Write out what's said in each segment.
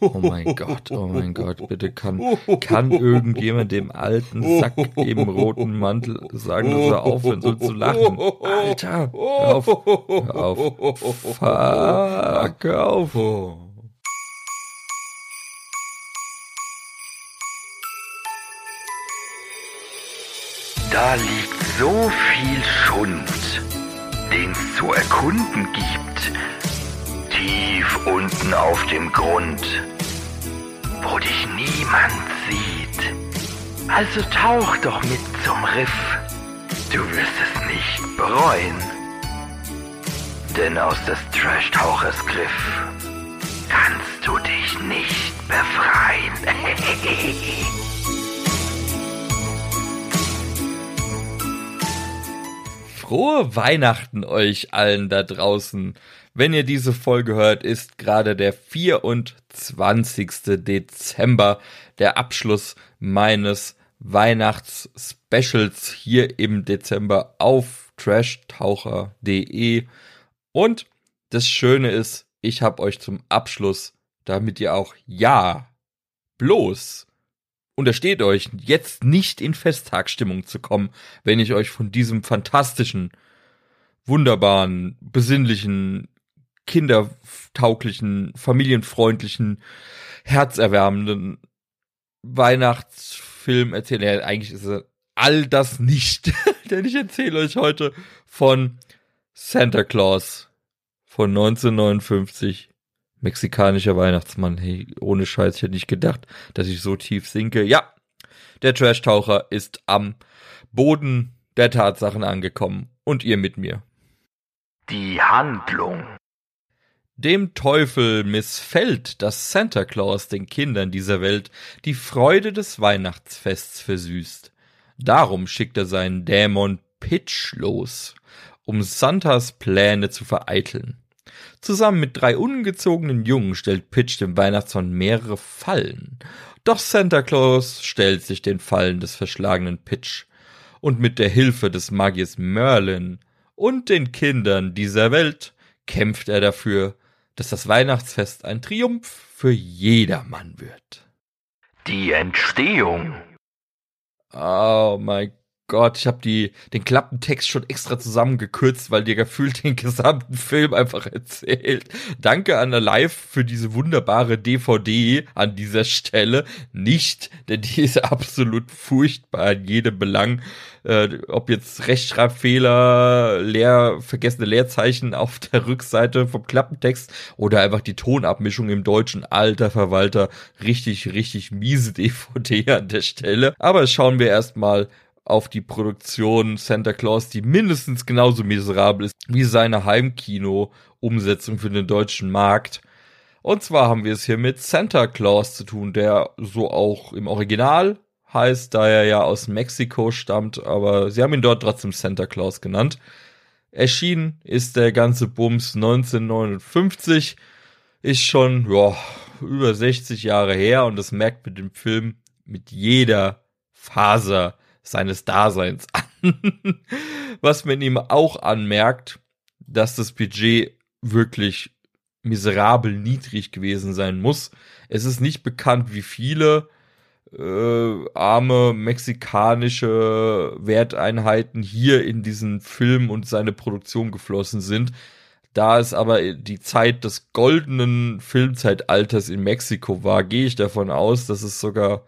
Oh mein Gott, oh mein Gott, bitte kann, kann irgendjemand dem alten Sack im roten Mantel sagen, dass er aufhören soll zu lachen? Alter, hör auf, hör auf, fuck, hör auf. Da liegt so viel Schund, den es zu erkunden gibt tief unten auf dem Grund, wo dich niemand sieht. Also tauch doch mit zum Riff, du wirst es nicht bereuen. Denn aus des Trash-Tauchers Griff kannst du dich nicht befreien. Frohe Weihnachten euch allen da draußen. Wenn ihr diese Folge hört, ist gerade der 24. Dezember, der Abschluss meines Weihnachts-Specials hier im Dezember auf trashtaucher.de. Und das Schöne ist, ich habe euch zum Abschluss, damit ihr auch ja bloß untersteht euch, jetzt nicht in Festtagsstimmung zu kommen, wenn ich euch von diesem fantastischen, wunderbaren, besinnlichen, kindertauglichen, familienfreundlichen, herzerwärmenden Weihnachtsfilm erzähle. Ja, eigentlich ist es all das nicht, denn ich erzähle euch heute von Santa Claus von 1959. Mexikanischer Weihnachtsmann. Hey, ohne Scheiß, ich hätte nicht gedacht, dass ich so tief sinke. Ja, der Trash-Taucher ist am Boden der Tatsachen angekommen. Und ihr mit mir. Die Handlung. Dem Teufel missfällt, dass Santa Claus den Kindern dieser Welt die Freude des Weihnachtsfests versüßt. Darum schickt er seinen Dämon Pitch los, um Santas Pläne zu vereiteln. Zusammen mit drei ungezogenen Jungen stellt Pitch dem Weihnachtsmann mehrere Fallen. Doch Santa Claus stellt sich den Fallen des verschlagenen Pitch. Und mit der Hilfe des Magiers Merlin und den Kindern dieser Welt kämpft er dafür, dass das Weihnachtsfest ein Triumph für jedermann wird. Die Entstehung. Oh mein Gott, ich habe den Klappentext schon extra zusammengekürzt, weil dir gefühlt den gesamten Film einfach erzählt. Danke an der Live für diese wunderbare DVD an dieser Stelle. Nicht, denn die ist absolut furchtbar in jedem Belang. Äh, ob jetzt Rechtschreibfehler, leer, vergessene Leerzeichen auf der Rückseite vom Klappentext oder einfach die Tonabmischung im Deutschen. Alter Verwalter, richtig, richtig miese DVD an der Stelle. Aber schauen wir erstmal auf die Produktion Santa Claus, die mindestens genauso miserabel ist wie seine Heimkino-Umsetzung für den deutschen Markt. Und zwar haben wir es hier mit Santa Claus zu tun, der so auch im Original heißt, da er ja aus Mexiko stammt, aber sie haben ihn dort trotzdem Santa Claus genannt. Erschienen ist der ganze Bums 1959, ist schon ja, über 60 Jahre her und das merkt mit dem Film mit jeder Faser seines Daseins an. Was man ihm auch anmerkt, dass das Budget wirklich miserabel niedrig gewesen sein muss. Es ist nicht bekannt, wie viele äh, arme mexikanische Werteinheiten hier in diesen Film und seine Produktion geflossen sind. Da es aber die Zeit des goldenen Filmzeitalters in Mexiko war, gehe ich davon aus, dass es sogar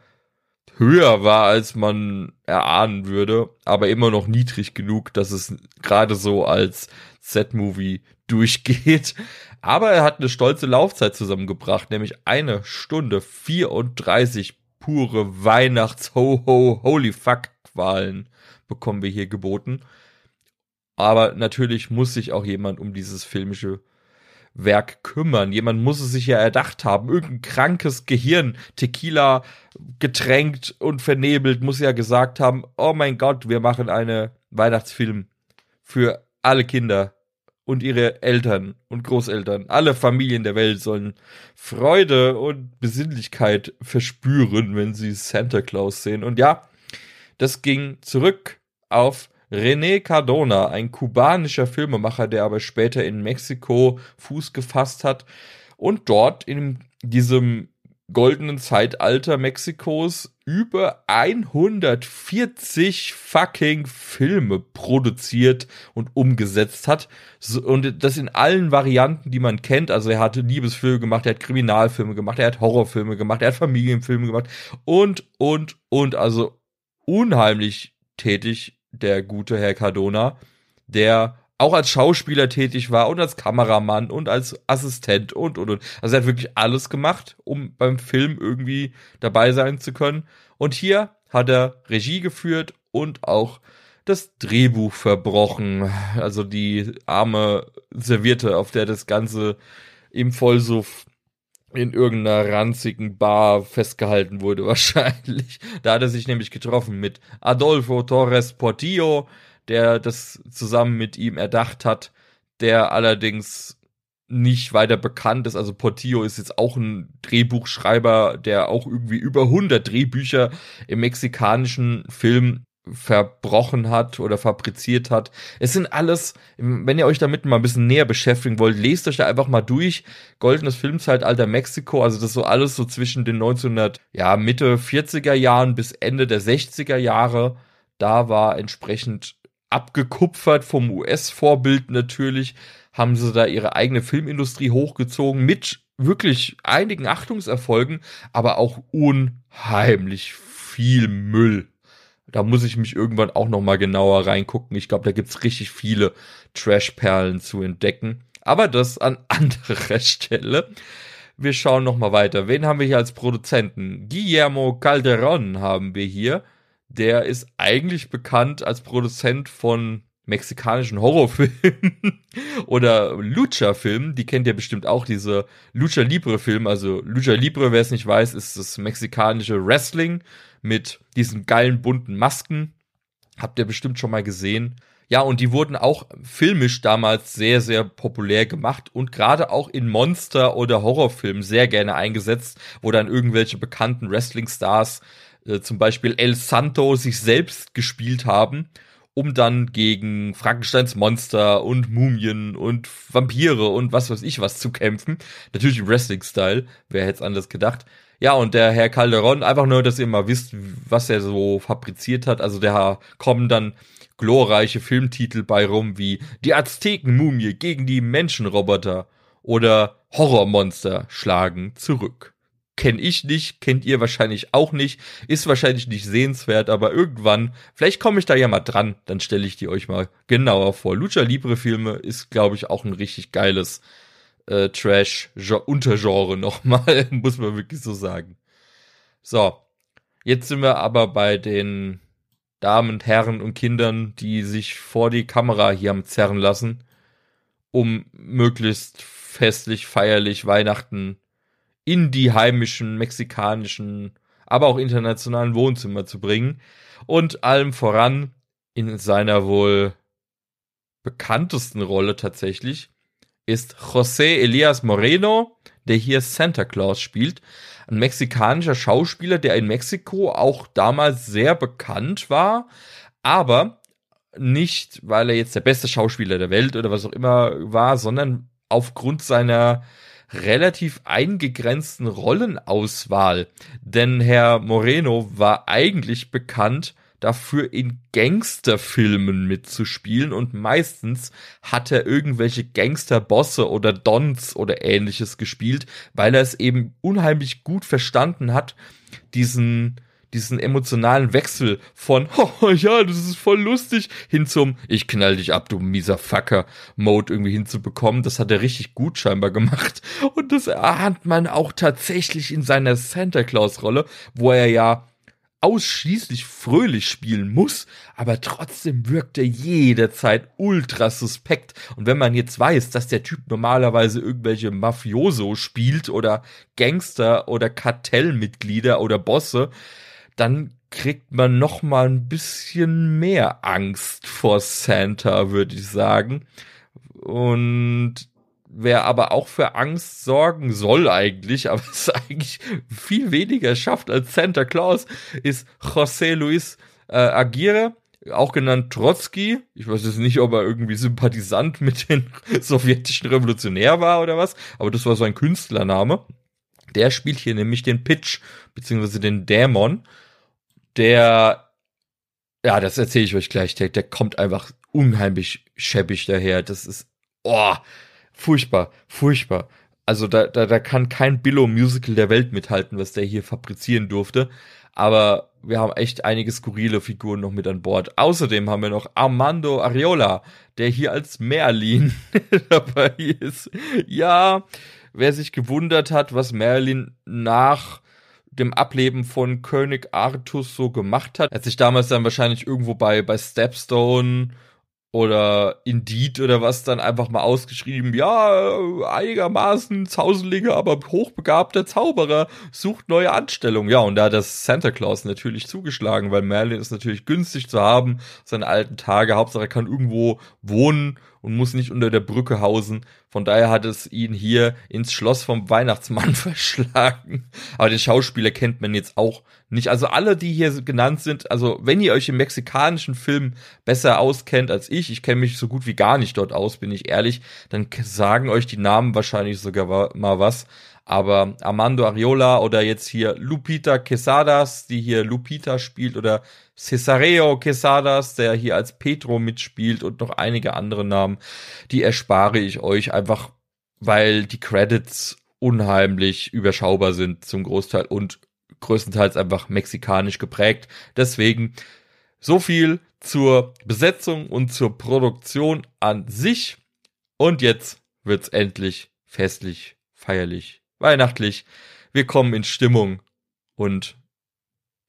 höher war, als man erahnen würde, aber immer noch niedrig genug, dass es gerade so als Z-Movie durchgeht. Aber er hat eine stolze Laufzeit zusammengebracht, nämlich eine Stunde 34 pure Weihnachts-Ho-Ho-Holy-Fuck-Qualen bekommen wir hier geboten. Aber natürlich muss sich auch jemand um dieses filmische Werk kümmern. Jemand muss es sich ja erdacht haben. Irgendein krankes Gehirn, Tequila getränkt und vernebelt, muss ja gesagt haben, oh mein Gott, wir machen eine Weihnachtsfilm für alle Kinder und ihre Eltern und Großeltern. Alle Familien der Welt sollen Freude und Besinnlichkeit verspüren, wenn sie Santa Claus sehen. Und ja, das ging zurück auf René Cardona, ein kubanischer Filmemacher, der aber später in Mexiko Fuß gefasst hat und dort in diesem goldenen Zeitalter Mexikos über 140 fucking Filme produziert und umgesetzt hat. Und das in allen Varianten, die man kennt. Also er hat Liebesfilme gemacht, er hat Kriminalfilme gemacht, er hat Horrorfilme gemacht, er hat Familienfilme gemacht und, und, und. Also unheimlich tätig, der gute Herr Cardona, der auch als Schauspieler tätig war und als Kameramann und als Assistent und und und. Also er hat wirklich alles gemacht, um beim Film irgendwie dabei sein zu können. Und hier hat er Regie geführt und auch das Drehbuch verbrochen. Also die arme Servierte, auf der das Ganze im Vollsuff in irgendeiner ranzigen Bar festgehalten wurde, wahrscheinlich. Da hat er sich nämlich getroffen mit Adolfo Torres Portillo, der das zusammen mit ihm erdacht hat, der allerdings nicht weiter bekannt ist. Also Portillo ist jetzt auch ein Drehbuchschreiber, der auch irgendwie über 100 Drehbücher im mexikanischen Film verbrochen hat oder fabriziert hat. Es sind alles, wenn ihr euch damit mal ein bisschen näher beschäftigen wollt, lest euch da einfach mal durch. Goldenes Filmzeitalter Mexiko, also das so alles so zwischen den 1900, ja, Mitte 40er Jahren bis Ende der 60er Jahre. Da war entsprechend abgekupfert vom US-Vorbild natürlich, haben sie da ihre eigene Filmindustrie hochgezogen mit wirklich einigen Achtungserfolgen, aber auch unheimlich viel Müll. Da muss ich mich irgendwann auch noch mal genauer reingucken. Ich glaube, da gibt's richtig viele Trashperlen zu entdecken. Aber das an anderer Stelle. Wir schauen noch mal weiter. Wen haben wir hier als Produzenten? Guillermo Calderón haben wir hier der ist eigentlich bekannt als Produzent von mexikanischen Horrorfilmen oder Lucha-Filmen. Die kennt ihr bestimmt auch, diese Lucha Libre-Filme. Also Lucha Libre, wer es nicht weiß, ist das mexikanische Wrestling mit diesen geilen bunten Masken. Habt ihr bestimmt schon mal gesehen. Ja, und die wurden auch filmisch damals sehr, sehr populär gemacht und gerade auch in Monster- oder Horrorfilmen sehr gerne eingesetzt, wo dann irgendwelche bekannten Wrestling-Stars äh, zum Beispiel El Santo sich selbst gespielt haben, um dann gegen Frankensteins Monster und Mumien und Vampire und was weiß ich was zu kämpfen. Natürlich im Wrestling-Style, wer hätte es anders gedacht. Ja, und der Herr Calderon, einfach nur, dass ihr mal wisst, was er so fabriziert hat. Also da kommen dann glorreiche Filmtitel bei rum wie Die Azteken-Mumie gegen die Menschenroboter oder Horrormonster schlagen zurück kenne ich nicht, kennt ihr wahrscheinlich auch nicht, ist wahrscheinlich nicht sehenswert, aber irgendwann, vielleicht komme ich da ja mal dran, dann stelle ich die euch mal genauer vor. Lucha Libre Filme ist, glaube ich, auch ein richtig geiles äh, Trash-Untergenre nochmal, muss man wirklich so sagen. So, jetzt sind wir aber bei den Damen, Herren und Kindern, die sich vor die Kamera hier haben zerren lassen, um möglichst festlich, feierlich Weihnachten in die heimischen mexikanischen, aber auch internationalen Wohnzimmer zu bringen und allem voran in seiner wohl bekanntesten Rolle tatsächlich ist José Elias Moreno, der hier Santa Claus spielt, ein mexikanischer Schauspieler, der in Mexiko auch damals sehr bekannt war, aber nicht, weil er jetzt der beste Schauspieler der Welt oder was auch immer war, sondern aufgrund seiner relativ eingegrenzten Rollenauswahl. Denn Herr Moreno war eigentlich bekannt dafür, in Gangsterfilmen mitzuspielen und meistens hat er irgendwelche Gangsterbosse oder Dons oder ähnliches gespielt, weil er es eben unheimlich gut verstanden hat, diesen diesen emotionalen Wechsel von, oh ja, das ist voll lustig, hin zum, ich knall dich ab, du mieser Fucker, Mode irgendwie hinzubekommen. Das hat er richtig gut scheinbar gemacht. Und das erahnt man auch tatsächlich in seiner Santa Claus Rolle, wo er ja ausschließlich fröhlich spielen muss, aber trotzdem wirkt er jederzeit ultra suspekt. Und wenn man jetzt weiß, dass der Typ normalerweise irgendwelche Mafioso spielt oder Gangster oder Kartellmitglieder oder Bosse, dann kriegt man noch mal ein bisschen mehr Angst vor Santa, würde ich sagen. Und wer aber auch für Angst sorgen soll eigentlich, aber es eigentlich viel weniger schafft als Santa Claus, ist José Luis äh, Aguirre, auch genannt Trotzki. Ich weiß jetzt nicht, ob er irgendwie Sympathisant mit den sowjetischen Revolutionär war oder was, aber das war sein Künstlername. Der spielt hier nämlich den Pitch, beziehungsweise den Dämon, der, ja, das erzähle ich euch gleich, der, der kommt einfach unheimlich schäbig daher. Das ist, oh, furchtbar, furchtbar. Also da, da, da kann kein Billow-Musical der Welt mithalten, was der hier fabrizieren durfte. Aber wir haben echt einige skurrile Figuren noch mit an Bord. Außerdem haben wir noch Armando Ariola, der hier als Merlin dabei ist. Ja, wer sich gewundert hat, was Merlin nach dem Ableben von König Artus so gemacht hat, hat sich damals dann wahrscheinlich irgendwo bei, bei Stepstone oder Indeed oder was dann einfach mal ausgeschrieben, ja, einigermaßen Zauselige, aber hochbegabter Zauberer sucht neue Anstellung. Ja, und da hat das Santa Claus natürlich zugeschlagen, weil Merlin ist natürlich günstig zu haben, seine alten Tage, Hauptsache er kann irgendwo wohnen und muss nicht unter der Brücke hausen. Von daher hat es ihn hier ins Schloss vom Weihnachtsmann verschlagen. Aber den Schauspieler kennt man jetzt auch nicht. Also alle, die hier genannt sind, also wenn ihr euch im mexikanischen Film besser auskennt als ich, ich kenne mich so gut wie gar nicht dort aus, bin ich ehrlich, dann sagen euch die Namen wahrscheinlich sogar mal was. Aber Armando Ariola oder jetzt hier Lupita Quesadas, die hier Lupita spielt, oder Cesareo Quesadas, der hier als Petro mitspielt und noch einige andere Namen, die erspare ich euch einfach, weil die Credits unheimlich überschaubar sind zum Großteil und größtenteils einfach mexikanisch geprägt. Deswegen so viel zur Besetzung und zur Produktion an sich. Und jetzt wird's endlich festlich, feierlich weihnachtlich. Wir kommen in Stimmung und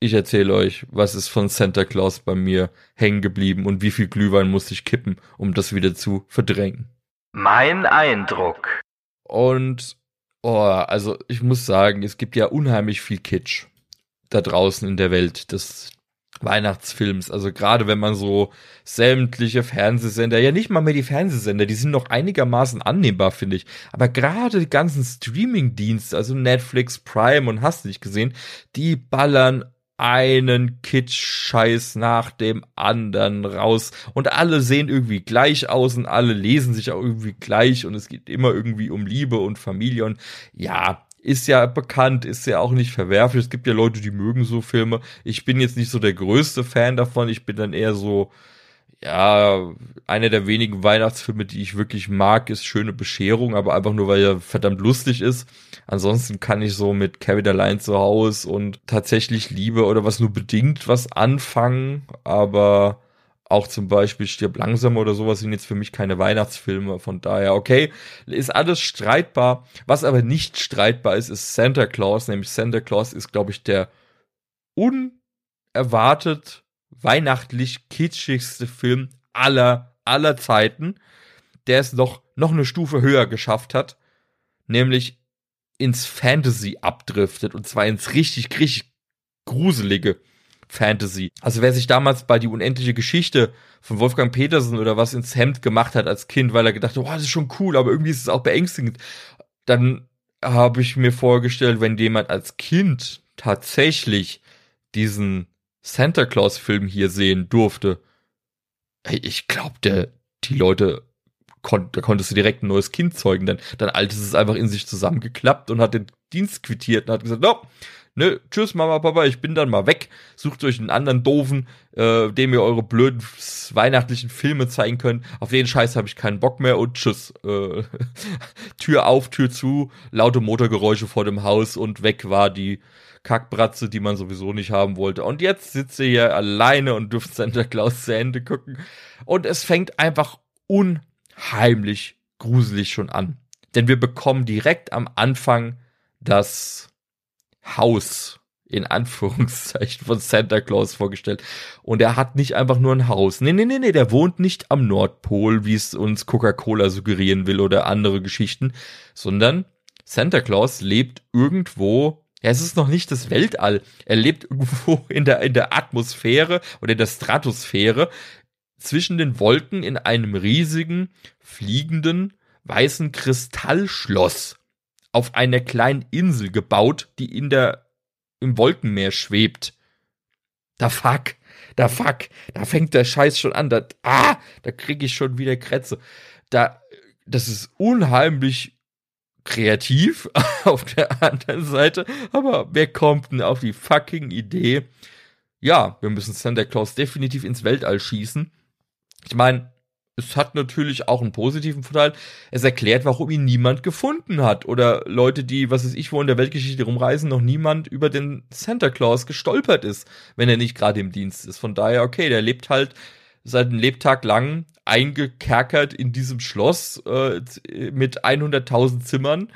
ich erzähle euch, was ist von Santa Claus bei mir hängen geblieben und wie viel Glühwein musste ich kippen, um das wieder zu verdrängen. Mein Eindruck. Und, oh, also ich muss sagen, es gibt ja unheimlich viel Kitsch da draußen in der Welt. Das Weihnachtsfilms. Also gerade wenn man so sämtliche Fernsehsender, ja nicht mal mehr die Fernsehsender, die sind noch einigermaßen annehmbar, finde ich. Aber gerade die ganzen Streaming-Dienste, also Netflix, Prime und hast nicht gesehen, die ballern einen Kitsch-Scheiß nach dem anderen raus. Und alle sehen irgendwie gleich aus und alle lesen sich auch irgendwie gleich und es geht immer irgendwie um Liebe und Familie und ja, ist ja bekannt, ist ja auch nicht verwerflich. Es gibt ja Leute, die mögen so Filme. Ich bin jetzt nicht so der größte Fan davon. Ich bin dann eher so, ja, einer der wenigen Weihnachtsfilme, die ich wirklich mag, ist Schöne Bescherung, aber einfach nur, weil er verdammt lustig ist. Ansonsten kann ich so mit Kevin allein zu Hause und tatsächlich Liebe oder was nur bedingt was anfangen, aber auch zum Beispiel Stirb langsam oder sowas sind jetzt für mich keine Weihnachtsfilme. Von daher, okay, ist alles streitbar. Was aber nicht streitbar ist, ist Santa Claus. Nämlich Santa Claus ist, glaube ich, der unerwartet weihnachtlich kitschigste Film aller, aller Zeiten, der es noch, noch eine Stufe höher geschafft hat. Nämlich ins Fantasy abdriftet. Und zwar ins richtig, richtig gruselige. Fantasy. Also wer sich damals bei die unendliche Geschichte von Wolfgang Petersen oder was ins Hemd gemacht hat als Kind, weil er gedacht hat, oh, das ist schon cool, aber irgendwie ist es auch beängstigend, dann habe ich mir vorgestellt, wenn jemand als Kind tatsächlich diesen Santa Claus Film hier sehen durfte, hey, ich glaube, der die Leute kon da konntest du direkt ein neues Kind zeugen, denn dann altes ist einfach in sich zusammengeklappt und hat den Dienst quittiert und hat gesagt, no, ne, tschüss Mama, Papa, ich bin dann mal weg. Sucht euch einen anderen doofen, äh, dem ihr eure blöden weihnachtlichen Filme zeigen könnt. Auf den Scheiß habe ich keinen Bock mehr und tschüss. Äh, Tür auf, Tür zu, laute Motorgeräusche vor dem Haus und weg war die Kackbratze, die man sowieso nicht haben wollte. Und jetzt sitzt ihr hier alleine und dürft Santa Claus zu Ende gucken. Und es fängt einfach unheimlich gruselig schon an. Denn wir bekommen direkt am Anfang das Haus in Anführungszeichen von Santa Claus vorgestellt. Und er hat nicht einfach nur ein Haus. Nee, nee, nee, nee, der wohnt nicht am Nordpol, wie es uns Coca-Cola suggerieren will oder andere Geschichten, sondern Santa Claus lebt irgendwo ja, es ist noch nicht das Weltall. Er lebt irgendwo in der, in der Atmosphäre oder in der Stratosphäre zwischen den Wolken in einem riesigen, fliegenden, weißen Kristallschloss auf einer kleinen Insel gebaut, die in der, im Wolkenmeer schwebt. Da fuck. da fuck, da fängt der Scheiß schon an, da, ah, da krieg ich schon wieder Krätze. Da, das ist unheimlich kreativ auf der anderen Seite, aber wer kommt denn auf die fucking Idee? Ja, wir müssen Santa Claus definitiv ins Weltall schießen. Ich meine, es hat natürlich auch einen positiven Vorteil. Es erklärt, warum ihn niemand gefunden hat. Oder Leute, die, was weiß ich, wo in der Weltgeschichte rumreisen, noch niemand über den Santa Claus gestolpert ist, wenn er nicht gerade im Dienst ist. Von daher, okay, der lebt halt seit einem Lebtag lang eingekerkert in diesem Schloss äh, mit 100.000 Zimmern.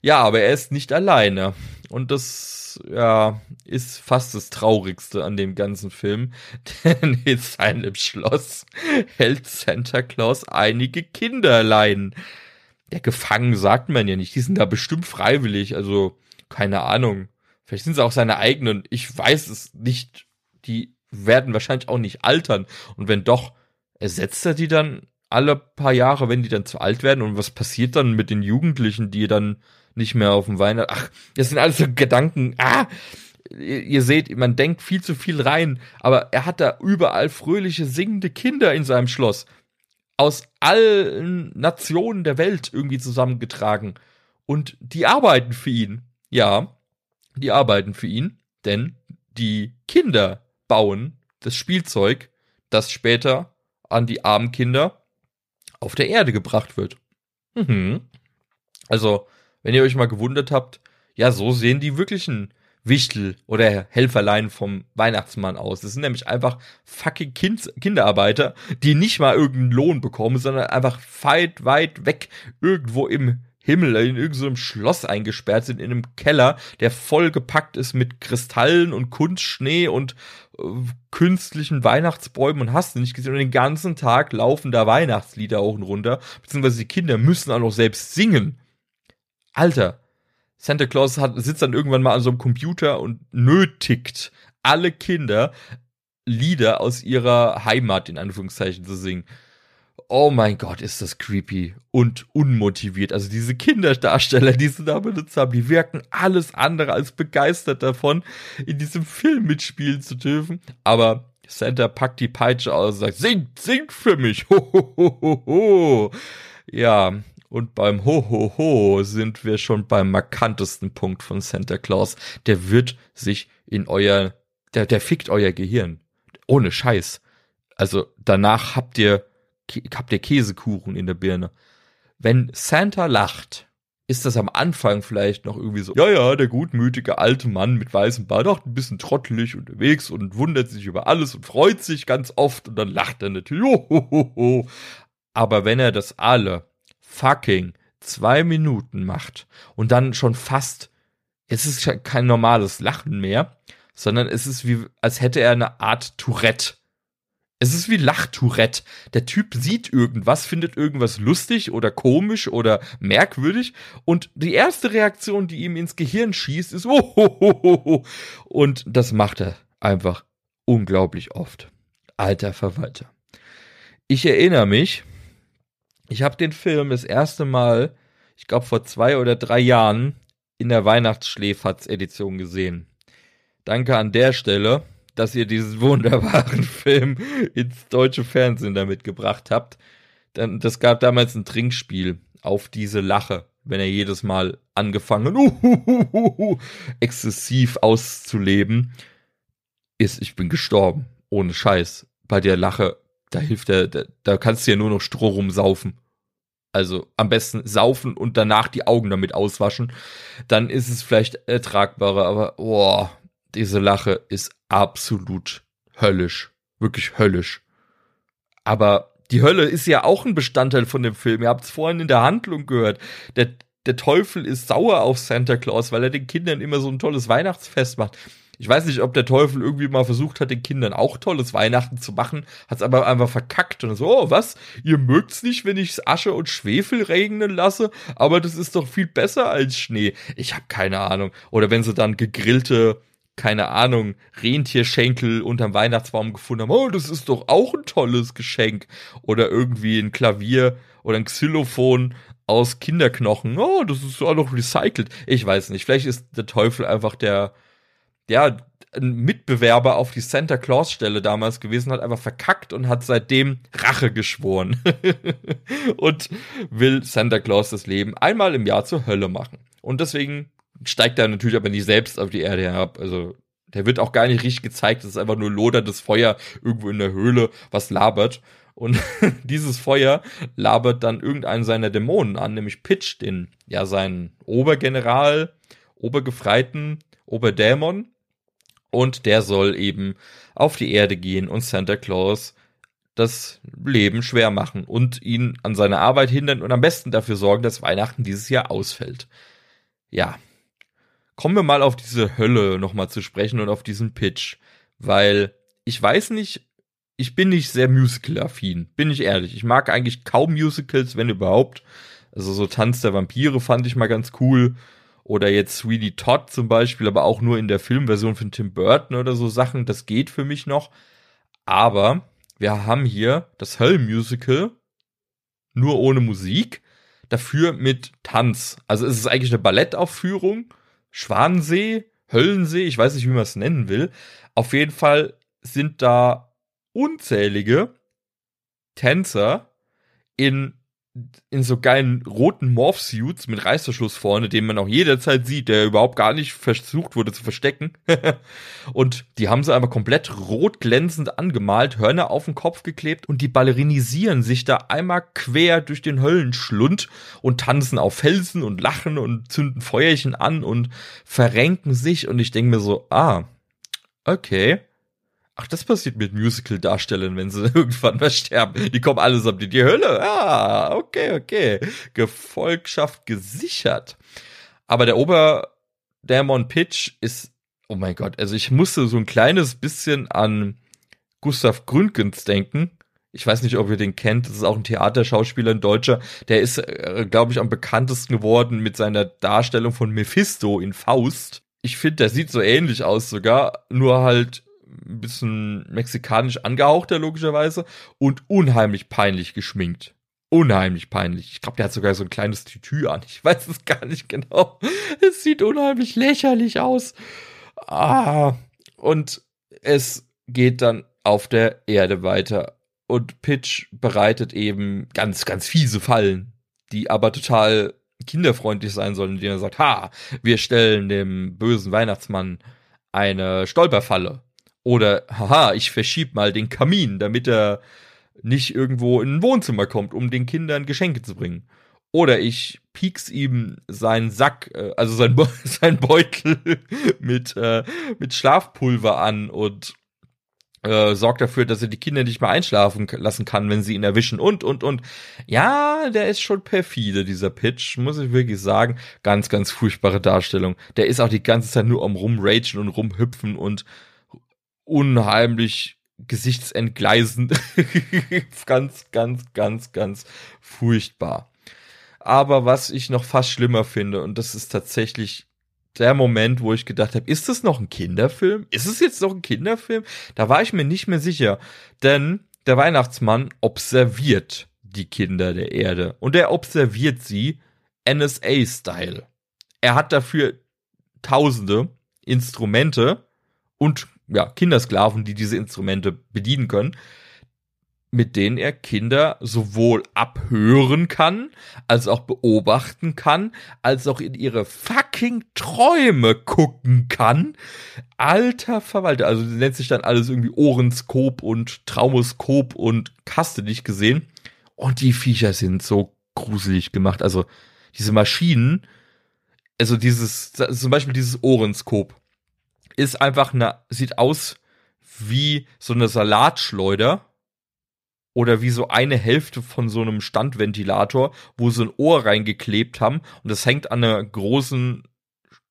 Ja, aber er ist nicht alleine. Und das, ja, ist fast das Traurigste an dem ganzen Film. Denn in seinem Schloss hält Santa Claus einige Kinderlein. Der gefangen sagt man ja nicht. Die sind da bestimmt freiwillig. Also, keine Ahnung. Vielleicht sind sie auch seine eigenen. Ich weiß es nicht. Die werden wahrscheinlich auch nicht altern. Und wenn doch, ersetzt er die dann alle paar Jahre, wenn die dann zu alt werden? Und was passiert dann mit den Jugendlichen, die dann nicht mehr auf dem Weihnachten? Ach, das sind alles so Gedanken. Ah, ihr, seht, man denkt viel zu viel rein, aber er hat da überall fröhliche, singende Kinder in seinem Schloss. Aus allen Nationen der Welt irgendwie zusammengetragen. Und die arbeiten für ihn. Ja, die arbeiten für ihn, denn die Kinder bauen das Spielzeug, das später an die armen Kinder auf der Erde gebracht wird. Mhm. Also, wenn ihr euch mal gewundert habt, ja, so sehen die wirklichen Wichtel oder Helferlein vom Weihnachtsmann aus. Das sind nämlich einfach fucking kind Kinderarbeiter, die nicht mal irgendeinen Lohn bekommen, sondern einfach weit, weit weg irgendwo im Himmel in irgendeinem Schloss eingesperrt sind, in einem Keller, der vollgepackt ist mit Kristallen und Kunstschnee und äh, künstlichen Weihnachtsbäumen und hast du nicht gesehen. Und den ganzen Tag laufen da Weihnachtslieder hoch und runter, beziehungsweise die Kinder müssen auch noch selbst singen. Alter, Santa Claus hat, sitzt dann irgendwann mal an so einem Computer und nötigt alle Kinder Lieder aus ihrer Heimat in Anführungszeichen zu singen oh mein Gott, ist das creepy und unmotiviert. Also diese Kinderdarsteller, die sie da benutzt haben, die wirken alles andere als begeistert davon, in diesem Film mitspielen zu dürfen. Aber Santa packt die Peitsche aus und sagt, singt, singt für mich. Ho, ho, ho, ho, ho. Ja, und beim Ho, ho, ho sind wir schon beim markantesten Punkt von Santa Claus. Der wird sich in euer, der, der fickt euer Gehirn. Ohne Scheiß. Also danach habt ihr habt ihr Käsekuchen in der Birne. Wenn Santa lacht, ist das am Anfang vielleicht noch irgendwie so, ja, ja, der gutmütige alte Mann mit weißem Bart, auch ein bisschen trottelig unterwegs und wundert sich über alles und freut sich ganz oft und dann lacht er natürlich. Hohoho. Aber wenn er das alle fucking zwei Minuten macht und dann schon fast, es ist kein normales Lachen mehr, sondern es ist wie, als hätte er eine Art Tourette es ist wie Lachtourette. Der Typ sieht irgendwas, findet irgendwas lustig oder komisch oder merkwürdig und die erste Reaktion, die ihm ins Gehirn schießt, ist oh, und das macht er einfach unglaublich oft. Alter Verwalter. Ich erinnere mich, ich habe den Film das erste Mal, ich glaube vor zwei oder drei Jahren in der Weihnachtsschläferz-Edition gesehen. Danke an der Stelle dass ihr diesen wunderbaren Film ins deutsche Fernsehen damit gebracht habt. Denn das gab damals ein Trinkspiel auf diese Lache, wenn er jedes Mal angefangen uh, exzessiv auszuleben, ist, ich bin gestorben. Ohne Scheiß. Bei der Lache, da hilft er, da, da kannst du ja nur noch Stroh rumsaufen. Also am besten saufen und danach die Augen damit auswaschen. Dann ist es vielleicht ertragbarer, aber boah, diese Lache ist absolut höllisch. Wirklich höllisch. Aber die Hölle ist ja auch ein Bestandteil von dem Film. Ihr habt es vorhin in der Handlung gehört. Der, der Teufel ist sauer auf Santa Claus, weil er den Kindern immer so ein tolles Weihnachtsfest macht. Ich weiß nicht, ob der Teufel irgendwie mal versucht hat, den Kindern auch tolles Weihnachten zu machen, hat es aber einfach verkackt und so, oh, was? Ihr mögt's nicht, wenn ich Asche und Schwefel regnen lasse, aber das ist doch viel besser als Schnee. Ich habe keine Ahnung. Oder wenn sie dann gegrillte keine Ahnung, Rentierschenkel unterm Weihnachtsbaum gefunden haben, oh, das ist doch auch ein tolles Geschenk. Oder irgendwie ein Klavier oder ein Xylophon aus Kinderknochen. Oh, das ist auch noch recycelt. Ich weiß nicht. Vielleicht ist der Teufel einfach der, ja, ein Mitbewerber auf die Santa Claus Stelle damals gewesen, hat einfach verkackt und hat seitdem Rache geschworen und will Santa Claus das Leben einmal im Jahr zur Hölle machen. Und deswegen steigt er natürlich aber nicht selbst auf die Erde herab. Also der wird auch gar nicht richtig gezeigt. Das ist einfach nur loderndes Feuer irgendwo in der Höhle, was labert. Und dieses Feuer labert dann irgendeinen seiner Dämonen an, nämlich Pitch, den, ja, seinen Obergeneral, Obergefreiten, Oberdämon. Und der soll eben auf die Erde gehen und Santa Claus das Leben schwer machen und ihn an seiner Arbeit hindern und am besten dafür sorgen, dass Weihnachten dieses Jahr ausfällt. Ja, kommen wir mal auf diese Hölle nochmal zu sprechen und auf diesen Pitch, weil ich weiß nicht, ich bin nicht sehr musical-affin, bin ich ehrlich. Ich mag eigentlich kaum Musicals, wenn überhaupt. Also so Tanz der Vampire fand ich mal ganz cool. Oder jetzt Sweeney Todd zum Beispiel, aber auch nur in der Filmversion von Tim Burton oder so Sachen. Das geht für mich noch. Aber wir haben hier das Höll-Musical nur ohne Musik, dafür mit Tanz. Also es ist eigentlich eine Ballettaufführung Schwansee, Höllensee, ich weiß nicht, wie man es nennen will. Auf jeden Fall sind da unzählige Tänzer in in so geilen roten Morphsuits mit Reißverschluss vorne, den man auch jederzeit sieht, der überhaupt gar nicht versucht wurde zu verstecken. und die haben sie einfach komplett rot glänzend angemalt, Hörner auf den Kopf geklebt und die ballerinisieren sich da einmal quer durch den Höllenschlund und tanzen auf Felsen und lachen und zünden Feuerchen an und verrenken sich und ich denke mir so, ah, okay Ach, das passiert mit Musical-Darstellern, wenn sie irgendwann mal sterben. Die kommen allesamt in die Hölle. Ah, okay, okay. Gefolgschaft gesichert. Aber der Oberdämon Pitch ist, oh mein Gott, also ich musste so ein kleines bisschen an Gustav Gründgens denken. Ich weiß nicht, ob ihr den kennt. Das ist auch ein Theaterschauspieler, ein Deutscher. Der ist, äh, glaube ich, am bekanntesten geworden mit seiner Darstellung von Mephisto in Faust. Ich finde, der sieht so ähnlich aus sogar, nur halt ein bisschen mexikanisch angehauchter, logischerweise, und unheimlich peinlich geschminkt. Unheimlich peinlich. Ich glaube, der hat sogar so ein kleines Tütü an. Ich weiß es gar nicht genau. Es sieht unheimlich lächerlich aus. Ah, und es geht dann auf der Erde weiter. Und Pitch bereitet eben ganz, ganz fiese Fallen, die aber total kinderfreundlich sein sollen, indem er sagt, ha, wir stellen dem bösen Weihnachtsmann eine Stolperfalle. Oder, haha, ich verschieb mal den Kamin, damit er nicht irgendwo in ein Wohnzimmer kommt, um den Kindern Geschenke zu bringen. Oder ich pieks ihm seinen Sack, äh, also sein, Be sein Beutel mit, äh, mit Schlafpulver an und äh, sorgt dafür, dass er die Kinder nicht mehr einschlafen lassen kann, wenn sie ihn erwischen und, und, und. Ja, der ist schon perfide, dieser Pitch, muss ich wirklich sagen. Ganz, ganz furchtbare Darstellung. Der ist auch die ganze Zeit nur am rumragen und rumhüpfen und unheimlich gesichtsentgleisend. ganz, ganz, ganz, ganz furchtbar. Aber was ich noch fast schlimmer finde, und das ist tatsächlich der Moment, wo ich gedacht habe, ist das noch ein Kinderfilm? Ist es jetzt noch ein Kinderfilm? Da war ich mir nicht mehr sicher, denn der Weihnachtsmann observiert die Kinder der Erde und er observiert sie NSA-Style. Er hat dafür tausende Instrumente und ja, Kindersklaven, die diese Instrumente bedienen können, mit denen er Kinder sowohl abhören kann, als auch beobachten kann, als auch in ihre fucking Träume gucken kann. Alter Verwalter, also nennt sich dann alles irgendwie Ohrenskop und Traumoskop und Kaste nicht gesehen. Und die Viecher sind so gruselig gemacht. Also diese Maschinen, also dieses, zum Beispiel dieses Ohrenskop ist einfach eine, sieht aus wie so eine Salatschleuder oder wie so eine Hälfte von so einem Standventilator, wo sie ein Ohr reingeklebt haben und das hängt an einer großen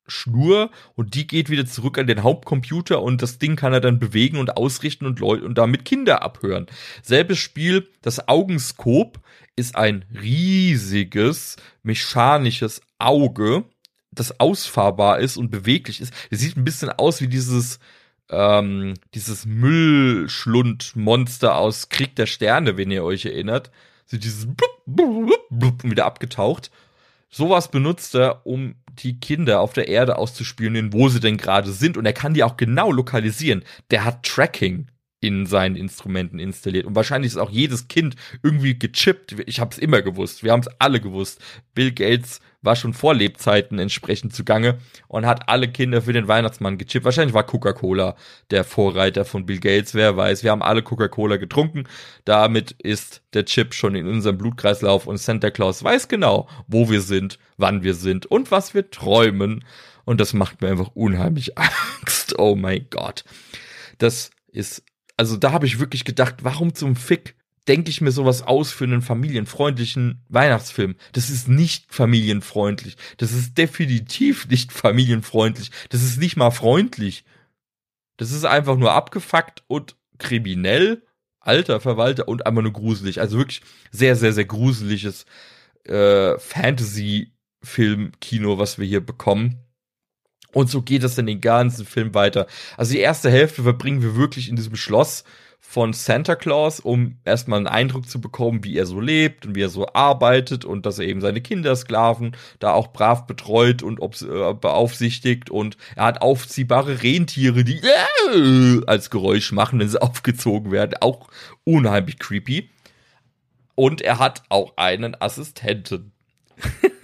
Schnur und die geht wieder zurück an den Hauptcomputer und das Ding kann er dann bewegen und ausrichten und Leute und damit Kinder abhören. Selbes Spiel, das Augenskop ist ein riesiges mechanisches Auge, das ausfahrbar ist und beweglich ist. Es sieht ein bisschen aus wie dieses ähm, dieses Müllschlundmonster aus Krieg der Sterne, wenn ihr euch erinnert. So dieses blub, blub, blub, wieder abgetaucht. sowas benutzt er, um die Kinder auf der Erde auszuspionieren, wo sie denn gerade sind. Und er kann die auch genau lokalisieren. Der hat Tracking in seinen Instrumenten installiert. Und wahrscheinlich ist auch jedes Kind irgendwie gechippt. Ich habe es immer gewusst. Wir haben es alle gewusst. Bill Gates war schon vor Lebzeiten entsprechend zugange und hat alle Kinder für den Weihnachtsmann gechippt. Wahrscheinlich war Coca-Cola der Vorreiter von Bill Gates, wer weiß. Wir haben alle Coca-Cola getrunken. Damit ist der Chip schon in unserem Blutkreislauf und Santa Claus weiß genau, wo wir sind, wann wir sind und was wir träumen. Und das macht mir einfach unheimlich Angst. Oh mein Gott. Das ist, also da habe ich wirklich gedacht, warum zum Fick denke ich mir sowas aus für einen familienfreundlichen Weihnachtsfilm. Das ist nicht familienfreundlich. Das ist definitiv nicht familienfreundlich. Das ist nicht mal freundlich. Das ist einfach nur abgefuckt und kriminell, alter Verwalter und einfach nur gruselig. Also wirklich sehr, sehr, sehr gruseliges äh, Fantasy-Film-Kino, was wir hier bekommen. Und so geht es dann den ganzen Film weiter. Also die erste Hälfte verbringen wir wirklich in diesem Schloss von Santa Claus, um erstmal einen Eindruck zu bekommen, wie er so lebt und wie er so arbeitet und dass er eben seine Kindersklaven da auch brav betreut und äh, beaufsichtigt und er hat aufziehbare Rentiere, die äh, als Geräusch machen, wenn sie aufgezogen werden, auch unheimlich creepy. Und er hat auch einen Assistenten.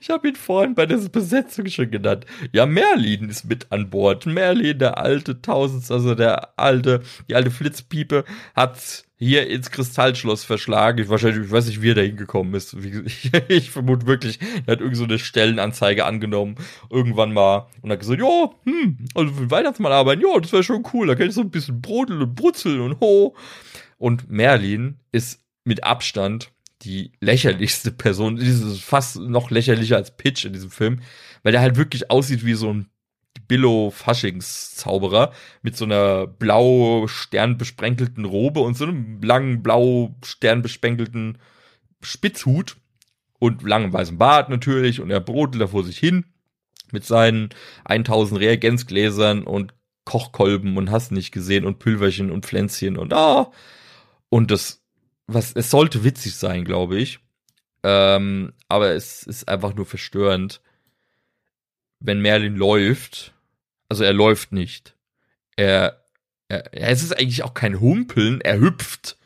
Ich habe ihn vorhin bei der Besetzung schon genannt. Ja, Merlin ist mit an Bord. Merlin, der alte Tausends, also der alte, die alte Flitzpiepe, hat hier ins Kristallschloss verschlagen. Ich wahrscheinlich, ich weiß nicht, wie er da hingekommen ist. Ich, vermute wirklich, er hat irgend so eine Stellenanzeige angenommen, irgendwann mal, und hat gesagt, ja, hm, also für Weihnachtsmann arbeiten, ja, das wäre schon cool, da kann ich so ein bisschen brodeln und brutzeln und ho. Und Merlin ist mit Abstand die lächerlichste Person, dieses fast noch lächerlicher als Pitch in diesem Film, weil der halt wirklich aussieht wie so ein Billo Faschings-Zauberer mit so einer blau sternbesprenkelten Robe und so einem langen blau sternbesprenkelten Spitzhut und langem weißen Bart natürlich und er brodelt da vor sich hin mit seinen 1000 Reagenzgläsern und Kochkolben und hast nicht gesehen und Pülverchen und Pflänzchen und ah und das was, es sollte witzig sein, glaube ich. Ähm, aber es ist einfach nur verstörend, wenn Merlin läuft. Also er läuft nicht. Er, er, es ist eigentlich auch kein Humpeln, er hüpft.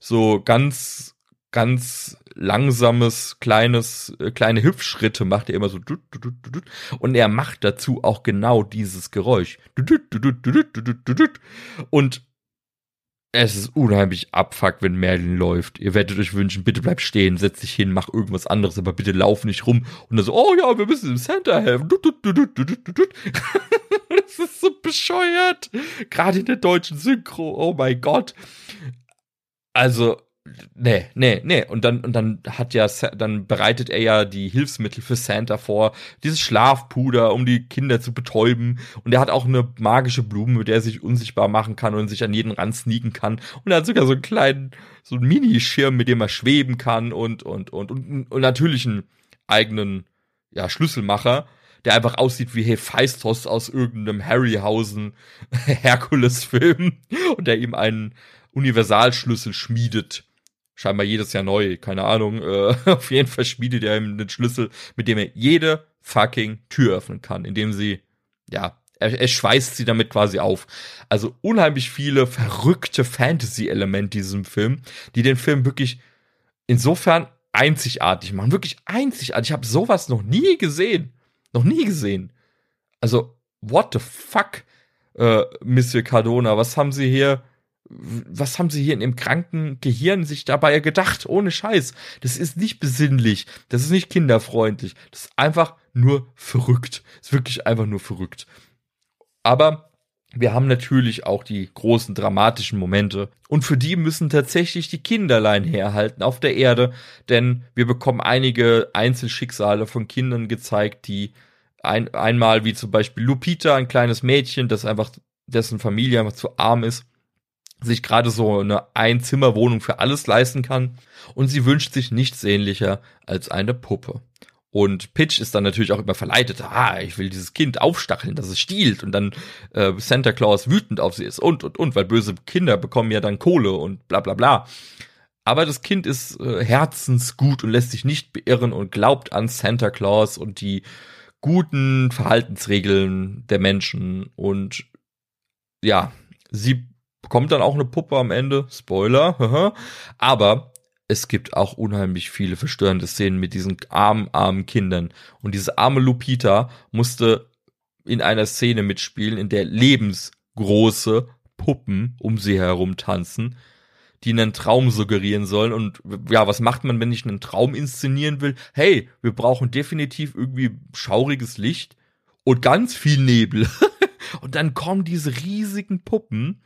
So ganz, ganz langsames, kleines, äh, kleine Hüpfschritte macht er immer so. Und er macht dazu auch genau dieses Geräusch. Und es ist unheimlich abfuck, wenn Merlin läuft. Ihr werdet euch wünschen, bitte bleib stehen, setz dich hin, mach irgendwas anderes, aber bitte lauf nicht rum. Und dann so, oh ja, wir müssen dem Center helfen. das ist so bescheuert. Gerade in der deutschen Synchro, oh mein Gott. Also, Nee, nee, nee. Und dann, und dann hat ja, dann bereitet er ja die Hilfsmittel für Santa vor. Dieses Schlafpuder, um die Kinder zu betäuben. Und er hat auch eine magische Blume, mit der er sich unsichtbar machen kann und sich an jeden ran sneaken kann. Und er hat sogar so einen kleinen, so einen Minischirm, mit dem er schweben kann und, und, und, und, und natürlich einen eigenen, ja, Schlüsselmacher der einfach aussieht wie Hephaistos aus irgendeinem Harryhausen Herkules-Film und der ihm einen Universalschlüssel schmiedet scheinbar jedes Jahr neu, keine Ahnung. Äh, auf jeden Fall schmiedet er ihm den Schlüssel, mit dem er jede fucking Tür öffnen kann, indem sie, ja, er, er schweißt sie damit quasi auf. Also unheimlich viele verrückte Fantasy-Elemente diesem Film, die den Film wirklich insofern einzigartig machen. Wirklich einzigartig. Ich habe sowas noch nie gesehen. Noch nie gesehen. Also, what the fuck, äh, Monsieur Cardona, was haben sie hier was haben sie hier in dem kranken Gehirn sich dabei gedacht? Ohne Scheiß. Das ist nicht besinnlich. Das ist nicht kinderfreundlich. Das ist einfach nur verrückt. Das ist wirklich einfach nur verrückt. Aber wir haben natürlich auch die großen dramatischen Momente. Und für die müssen tatsächlich die Kinderlein herhalten auf der Erde. Denn wir bekommen einige Einzelschicksale von Kindern gezeigt, die ein, einmal wie zum Beispiel Lupita, ein kleines Mädchen, das einfach, dessen Familie einfach zu arm ist sich gerade so eine Einzimmerwohnung für alles leisten kann und sie wünscht sich nichts sehnlicher als eine Puppe. Und Pitch ist dann natürlich auch immer verleitet, ah, ich will dieses Kind aufstacheln, dass es stiehlt und dann äh, Santa Claus wütend auf sie ist und und und, weil böse Kinder bekommen ja dann Kohle und bla bla bla. Aber das Kind ist äh, herzensgut und lässt sich nicht beirren und glaubt an Santa Claus und die guten Verhaltensregeln der Menschen. Und ja, sie bekommt dann auch eine Puppe am Ende. Spoiler. Aber es gibt auch unheimlich viele verstörende Szenen mit diesen armen, armen Kindern. Und diese arme Lupita musste in einer Szene mitspielen, in der lebensgroße Puppen um sie herum tanzen die einen Traum suggerieren sollen. Und ja, was macht man, wenn ich einen Traum inszenieren will? Hey, wir brauchen definitiv irgendwie schauriges Licht und ganz viel Nebel. und dann kommen diese riesigen Puppen,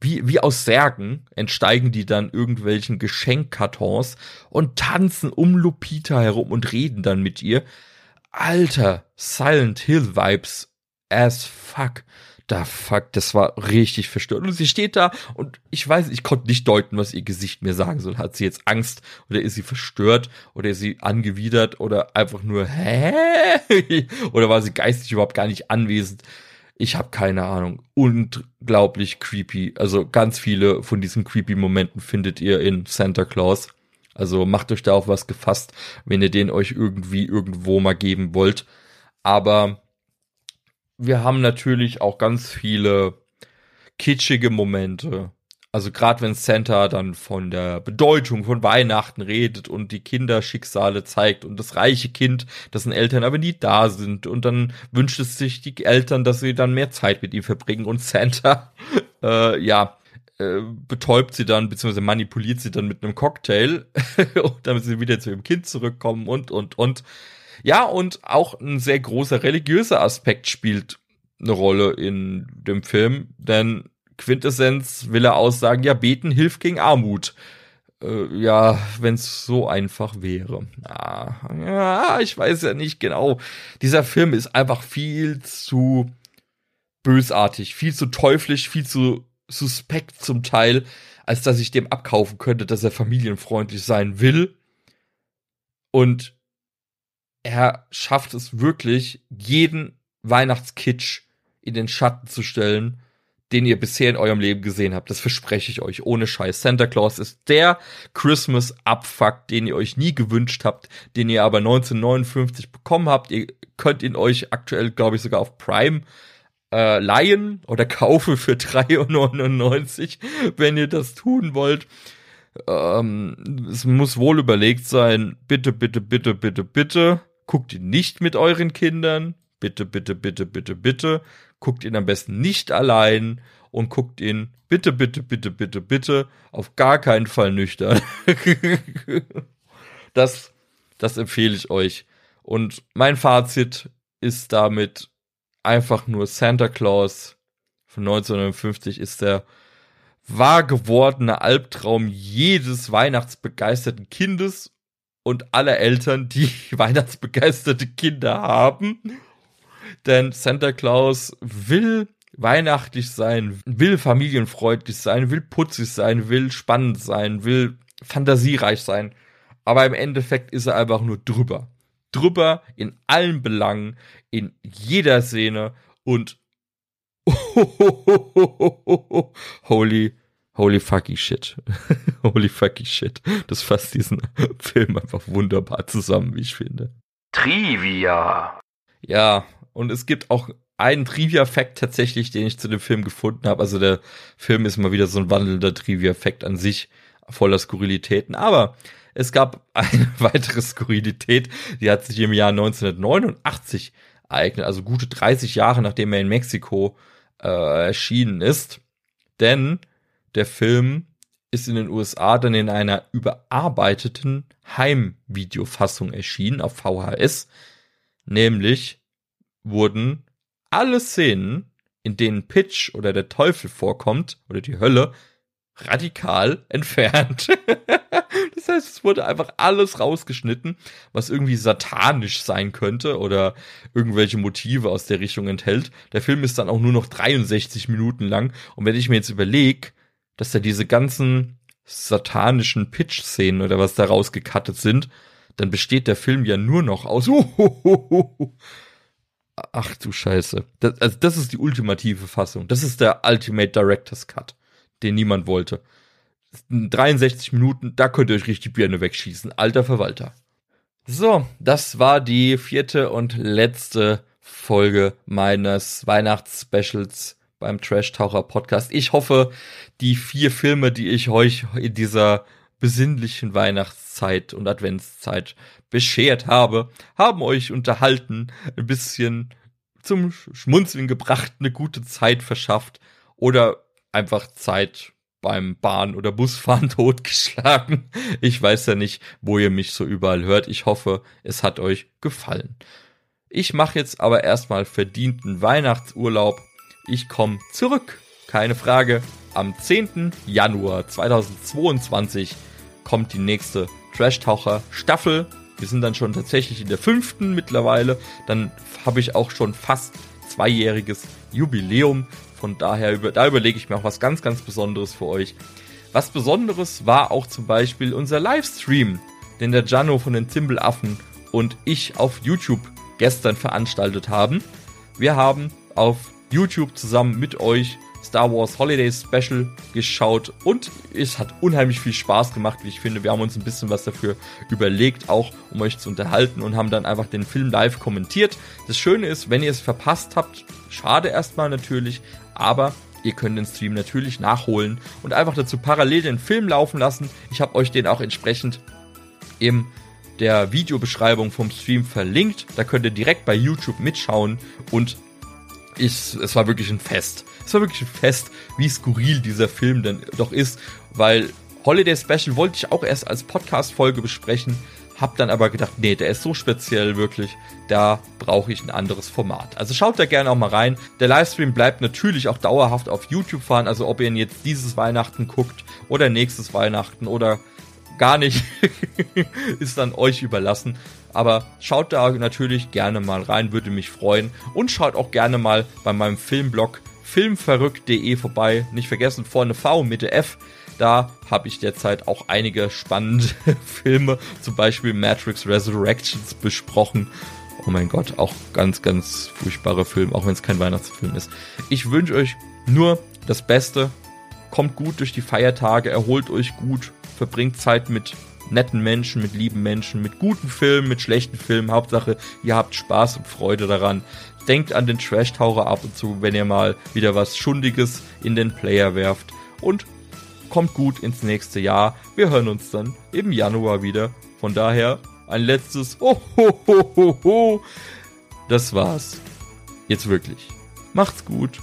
wie, wie aus Särgen, entsteigen die dann irgendwelchen Geschenkkartons und tanzen um Lupita herum und reden dann mit ihr. Alter, Silent Hill Vibes as fuck da fuck, das war richtig verstört. Und sie steht da und ich weiß, ich konnte nicht deuten, was ihr Gesicht mir sagen soll. Hat sie jetzt Angst oder ist sie verstört oder ist sie angewidert oder einfach nur hä? oder war sie geistig überhaupt gar nicht anwesend? Ich habe keine Ahnung. Unglaublich creepy. Also ganz viele von diesen creepy Momenten findet ihr in Santa Claus. Also macht euch da auf was gefasst, wenn ihr den euch irgendwie irgendwo mal geben wollt. Aber wir haben natürlich auch ganz viele kitschige Momente. Also gerade wenn Santa dann von der Bedeutung von Weihnachten redet und die Kinderschicksale zeigt und das reiche Kind, dessen Eltern aber nie da sind und dann wünscht es sich die Eltern, dass sie dann mehr Zeit mit ihm verbringen und Santa, äh, ja, äh, betäubt sie dann, beziehungsweise manipuliert sie dann mit einem Cocktail, damit sie wieder zu ihrem Kind zurückkommen und, und, und. Ja, und auch ein sehr großer religiöser Aspekt spielt eine Rolle in dem Film, denn Quintessenz will er aussagen, ja, beten hilft gegen Armut. Äh, ja, wenn es so einfach wäre. Ah, ja, ich weiß ja nicht genau. Dieser Film ist einfach viel zu bösartig, viel zu teuflisch, viel zu suspekt zum Teil, als dass ich dem abkaufen könnte, dass er familienfreundlich sein will. Und er schafft es wirklich, jeden Weihnachtskitsch in den Schatten zu stellen, den ihr bisher in eurem Leben gesehen habt. Das verspreche ich euch, ohne Scheiß. Santa Claus ist der Christmas-Abfuck, den ihr euch nie gewünscht habt, den ihr aber 1959 bekommen habt. Ihr könnt ihn euch aktuell, glaube ich, sogar auf Prime äh, leihen oder kaufen für 3,99, wenn ihr das tun wollt. Ähm, es muss wohl überlegt sein. Bitte, bitte, bitte, bitte, bitte. Guckt ihn nicht mit euren Kindern. Bitte, bitte, bitte, bitte, bitte guckt ihn am besten nicht allein und guckt ihn bitte, bitte, bitte, bitte, bitte auf gar keinen Fall nüchtern. das, das empfehle ich euch. Und mein Fazit ist damit einfach nur Santa Claus von 1950 ist der wahr gewordene Albtraum jedes weihnachtsbegeisterten Kindes und aller Eltern, die weihnachtsbegeisterte Kinder haben denn Santa Claus will weihnachtlich sein, will familienfreundlich sein, will putzig sein, will spannend sein, will fantasiereich sein. Aber im Endeffekt ist er einfach nur drüber. Drüber in allen Belangen, in jeder Szene und holy, holy fucking shit. holy fucking shit. Das fasst diesen Film einfach wunderbar zusammen, wie ich finde. Trivia. Ja, und es gibt auch einen Trivia-Fact tatsächlich, den ich zu dem Film gefunden habe. Also der Film ist mal wieder so ein wandelnder Trivia-Fact an sich, voller Skurrilitäten. Aber es gab eine weitere Skurrilität, die hat sich im Jahr 1989 ereignet, also gute 30 Jahre nachdem er in Mexiko äh, erschienen ist. Denn der Film ist in den USA dann in einer überarbeiteten Heimvideofassung erschienen auf VHS, nämlich wurden alle Szenen, in denen Pitch oder der Teufel vorkommt oder die Hölle, radikal entfernt. das heißt, es wurde einfach alles rausgeschnitten, was irgendwie satanisch sein könnte oder irgendwelche Motive aus der Richtung enthält. Der Film ist dann auch nur noch 63 Minuten lang. Und wenn ich mir jetzt überlege, dass da diese ganzen satanischen Pitch-Szenen oder was da rausgekattet sind, dann besteht der Film ja nur noch aus Ach du Scheiße. Das, also das ist die ultimative Fassung. Das ist der Ultimate Director's Cut, den niemand wollte. 63 Minuten, da könnt ihr euch richtig Birne wegschießen. Alter Verwalter. So, das war die vierte und letzte Folge meines Weihnachtsspecials beim Trash Taucher Podcast. Ich hoffe, die vier Filme, die ich euch in dieser besinnlichen Weihnachtszeit und Adventszeit beschert habe, haben euch unterhalten, ein bisschen zum Schmunzeln gebracht, eine gute Zeit verschafft oder einfach Zeit beim Bahn- oder Busfahren totgeschlagen. Ich weiß ja nicht, wo ihr mich so überall hört. Ich hoffe, es hat euch gefallen. Ich mache jetzt aber erstmal verdienten Weihnachtsurlaub. Ich komme zurück. Keine Frage. Am 10. Januar 2022 kommt die nächste Trash-Taucher Staffel. Wir sind dann schon tatsächlich in der fünften mittlerweile. Dann habe ich auch schon fast zweijähriges Jubiläum. Von daher, da überlege ich mir auch was ganz, ganz Besonderes für euch. Was Besonderes war auch zum Beispiel unser Livestream, den der Jano von den Zimbelaffen und ich auf YouTube gestern veranstaltet haben. Wir haben auf YouTube zusammen mit euch Star Wars Holiday Special geschaut und es hat unheimlich viel Spaß gemacht, wie ich finde. Wir haben uns ein bisschen was dafür überlegt, auch um euch zu unterhalten und haben dann einfach den Film live kommentiert. Das Schöne ist, wenn ihr es verpasst habt, schade erstmal natürlich, aber ihr könnt den Stream natürlich nachholen und einfach dazu parallel den Film laufen lassen. Ich habe euch den auch entsprechend im der Videobeschreibung vom Stream verlinkt. Da könnt ihr direkt bei YouTube mitschauen und ich, es war wirklich ein Fest. Es war wirklich ein Fest, wie skurril dieser Film denn doch ist, weil Holiday Special wollte ich auch erst als Podcast-Folge besprechen, hab dann aber gedacht, nee, der ist so speziell wirklich, da brauche ich ein anderes Format. Also schaut da gerne auch mal rein. Der Livestream bleibt natürlich auch dauerhaft auf YouTube fahren, also ob ihr ihn jetzt dieses Weihnachten guckt oder nächstes Weihnachten oder gar nicht, ist dann euch überlassen. Aber schaut da natürlich gerne mal rein, würde mich freuen. Und schaut auch gerne mal bei meinem Filmblog filmverrückt.de vorbei. Nicht vergessen, vorne V, Mitte F. Da habe ich derzeit auch einige spannende Filme, zum Beispiel Matrix Resurrections besprochen. Oh mein Gott, auch ganz, ganz furchtbarer Film, auch wenn es kein Weihnachtsfilm ist. Ich wünsche euch nur das Beste. Kommt gut durch die Feiertage, erholt euch gut, verbringt Zeit mit netten Menschen, mit lieben Menschen, mit guten Filmen, mit schlechten Filmen. Hauptsache, ihr habt Spaß und Freude daran. Denkt an den Trash-Taucher ab und zu, wenn ihr mal wieder was Schundiges in den Player werft. Und kommt gut ins nächste Jahr. Wir hören uns dann im Januar wieder. Von daher ein letztes Oh. Das war's. Jetzt wirklich. Macht's gut.